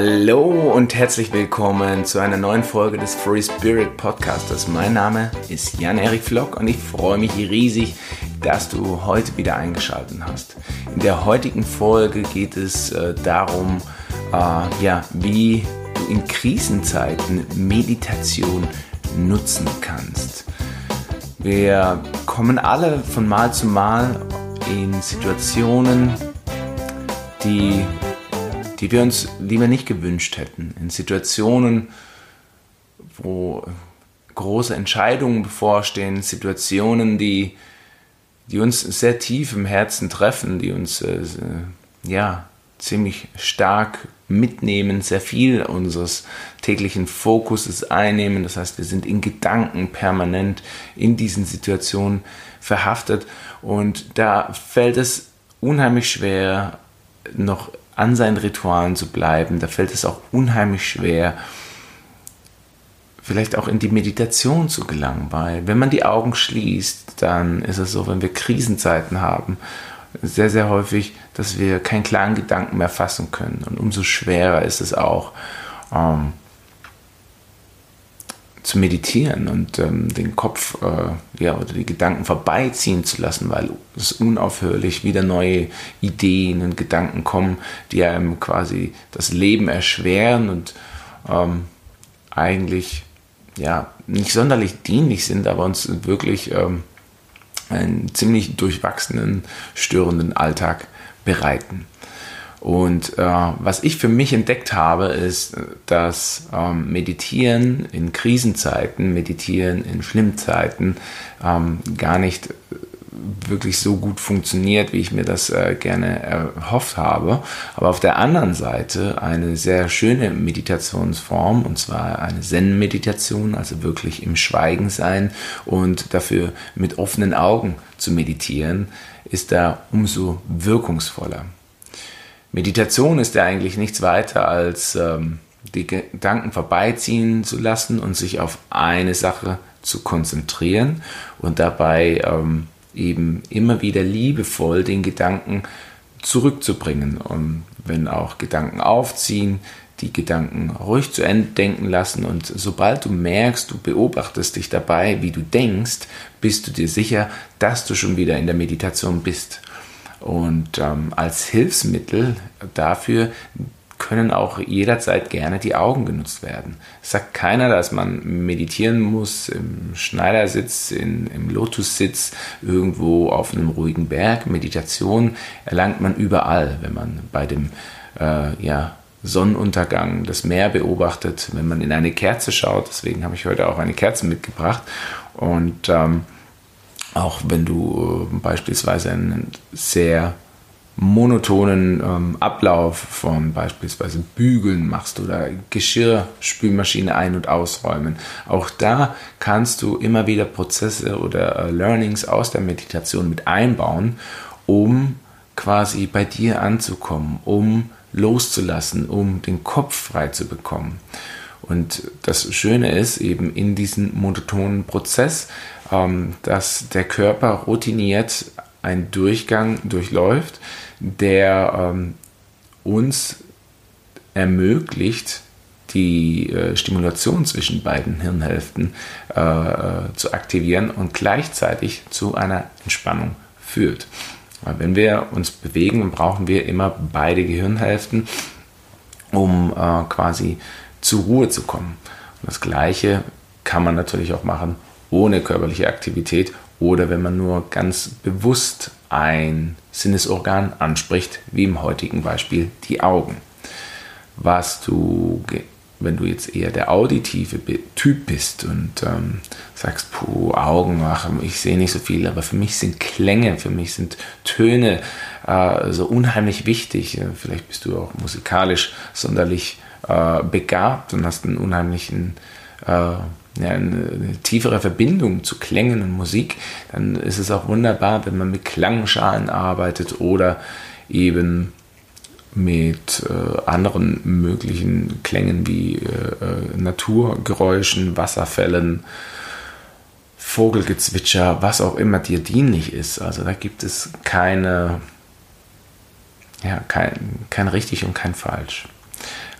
Hallo und herzlich willkommen zu einer neuen Folge des Free Spirit Podcasters. Mein Name ist Jan-Erik Flock und ich freue mich riesig, dass du heute wieder eingeschaltet hast. In der heutigen Folge geht es äh, darum, äh, ja, wie du in Krisenzeiten Meditation nutzen kannst. Wir kommen alle von Mal zu Mal in Situationen, die, die wir uns lieber nicht gewünscht hätten. In Situationen, wo große Entscheidungen bevorstehen, Situationen, die, die uns sehr tief im Herzen treffen, die uns äh, ja, ziemlich stark mitnehmen, sehr viel unseres täglichen Fokuses einnehmen. Das heißt, wir sind in Gedanken permanent in diesen Situationen verhaftet und da fällt es unheimlich schwer, noch an seinen Ritualen zu bleiben. Da fällt es auch unheimlich schwer, vielleicht auch in die Meditation zu gelangen, weil wenn man die Augen schließt, dann ist es so, wenn wir Krisenzeiten haben sehr, sehr häufig, dass wir keinen klaren Gedanken mehr fassen können. Und umso schwerer ist es auch, ähm, zu meditieren und ähm, den Kopf äh, ja, oder die Gedanken vorbeiziehen zu lassen, weil es unaufhörlich wieder neue Ideen und Gedanken kommen, die einem quasi das Leben erschweren und ähm, eigentlich ja nicht sonderlich dienlich sind, aber uns wirklich ähm, einen ziemlich durchwachsenen, störenden Alltag bereiten. Und äh, was ich für mich entdeckt habe, ist, dass ähm, Meditieren in Krisenzeiten, Meditieren in Schlimmzeiten ähm, gar nicht wirklich so gut funktioniert, wie ich mir das äh, gerne erhofft habe. Aber auf der anderen Seite eine sehr schöne Meditationsform, und zwar eine Zen-Meditation, also wirklich im Schweigen sein und dafür mit offenen Augen zu meditieren, ist da umso wirkungsvoller. Meditation ist ja eigentlich nichts weiter als ähm, die Gedanken vorbeiziehen zu lassen und sich auf eine Sache zu konzentrieren und dabei ähm, eben immer wieder liebevoll den Gedanken zurückzubringen. Und wenn auch Gedanken aufziehen, die Gedanken ruhig zu Ende denken lassen und sobald du merkst, du beobachtest dich dabei, wie du denkst, bist du dir sicher, dass du schon wieder in der Meditation bist. Und ähm, als Hilfsmittel dafür können auch jederzeit gerne die Augen genutzt werden. Es sagt keiner, dass man meditieren muss im Schneidersitz, in, im Lotussitz, irgendwo auf einem ruhigen Berg. Meditation erlangt man überall, wenn man bei dem äh, ja, Sonnenuntergang das Meer beobachtet, wenn man in eine Kerze schaut. Deswegen habe ich heute auch eine Kerze mitgebracht. Und ähm, auch wenn du äh, beispielsweise einen sehr monotonen ähm, Ablauf von beispielsweise Bügeln machst oder Geschirrspülmaschine ein- und ausräumen. Auch da kannst du immer wieder Prozesse oder äh, Learnings aus der Meditation mit einbauen, um quasi bei dir anzukommen, um loszulassen, um den Kopf frei zu bekommen. Und das Schöne ist eben in diesem monotonen Prozess, dass der Körper routiniert einen Durchgang durchläuft, der ähm, uns ermöglicht, die äh, Stimulation zwischen beiden Hirnhälften äh, äh, zu aktivieren und gleichzeitig zu einer Entspannung führt. Wenn wir uns bewegen, brauchen wir immer beide Gehirnhälften, um äh, quasi zur Ruhe zu kommen. Und das Gleiche kann man natürlich auch machen ohne körperliche Aktivität oder wenn man nur ganz bewusst ein Sinnesorgan anspricht, wie im heutigen Beispiel die Augen. Was du, wenn du jetzt eher der auditive Typ bist und ähm, sagst, puh, Augen machen, ich sehe nicht so viel, aber für mich sind Klänge, für mich sind Töne äh, so unheimlich wichtig. Vielleicht bist du auch musikalisch sonderlich äh, begabt und hast einen unheimlichen äh, ja, eine, tiefere Verbindung zu Klängen und Musik, dann ist es auch wunderbar, wenn man mit Klangschalen arbeitet oder eben mit äh, anderen möglichen Klängen wie äh, äh Naturgeräuschen, Wasserfällen, Vogelgezwitscher, was auch immer dir dienlich ist. Also da gibt es keine, ja, kein, kein richtig und kein falsch.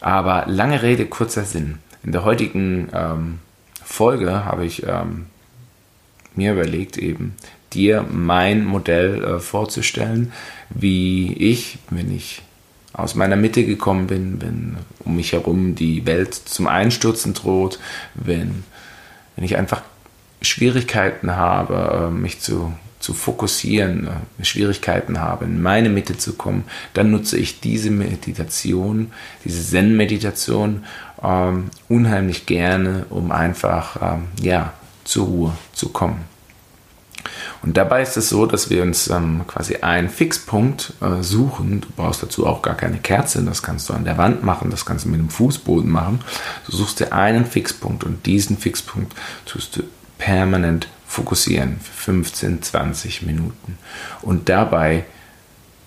Aber lange Rede, kurzer Sinn. In der heutigen ähm, Folge habe ich ähm, mir überlegt, eben dir mein Modell äh, vorzustellen, wie ich, wenn ich aus meiner Mitte gekommen bin, wenn um mich herum die Welt zum Einstürzen droht, wenn, wenn ich einfach Schwierigkeiten habe, äh, mich zu, zu fokussieren, äh, Schwierigkeiten habe, in meine Mitte zu kommen, dann nutze ich diese Meditation, diese Zen-Meditation ähm, unheimlich gerne, um einfach ähm, ja, zur Ruhe zu kommen. Und dabei ist es so, dass wir uns ähm, quasi einen Fixpunkt äh, suchen. Du brauchst dazu auch gar keine Kerze, das kannst du an der Wand machen, das kannst du mit dem Fußboden machen. Du suchst dir einen Fixpunkt und diesen Fixpunkt tust du permanent fokussieren für 15, 20 Minuten und dabei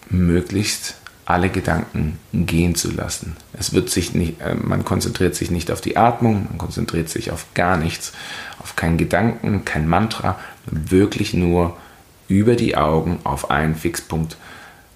möglichst alle Gedanken gehen zu lassen. Es wird sich nicht, äh, man konzentriert sich nicht auf die Atmung, man konzentriert sich auf gar nichts, auf keinen Gedanken, kein Mantra, wirklich nur über die Augen auf einen Fixpunkt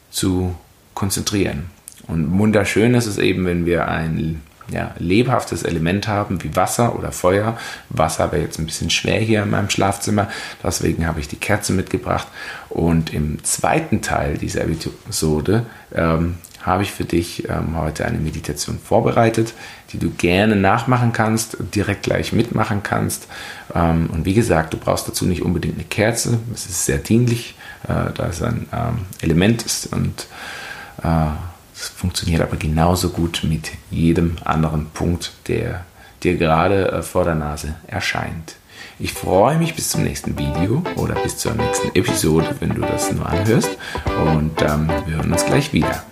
zu konzentrieren. Und wunderschön ist es eben, wenn wir ein ja, lebhaftes Element haben, wie Wasser oder Feuer. Wasser wäre jetzt ein bisschen schwer hier in meinem Schlafzimmer, deswegen habe ich die Kerze mitgebracht. Und im zweiten Teil dieser Episode ähm, habe ich für dich ähm, heute eine Meditation vorbereitet, die du gerne nachmachen kannst, direkt gleich mitmachen kannst. Ähm, und wie gesagt, du brauchst dazu nicht unbedingt eine Kerze. Es ist sehr dienlich, äh, da es ein ähm, Element ist und äh, es funktioniert aber genauso gut mit jedem anderen Punkt, der dir gerade äh, vor der Nase erscheint. Ich freue mich bis zum nächsten Video oder bis zur nächsten Episode, wenn du das nur anhörst. Und ähm, wir hören uns gleich wieder.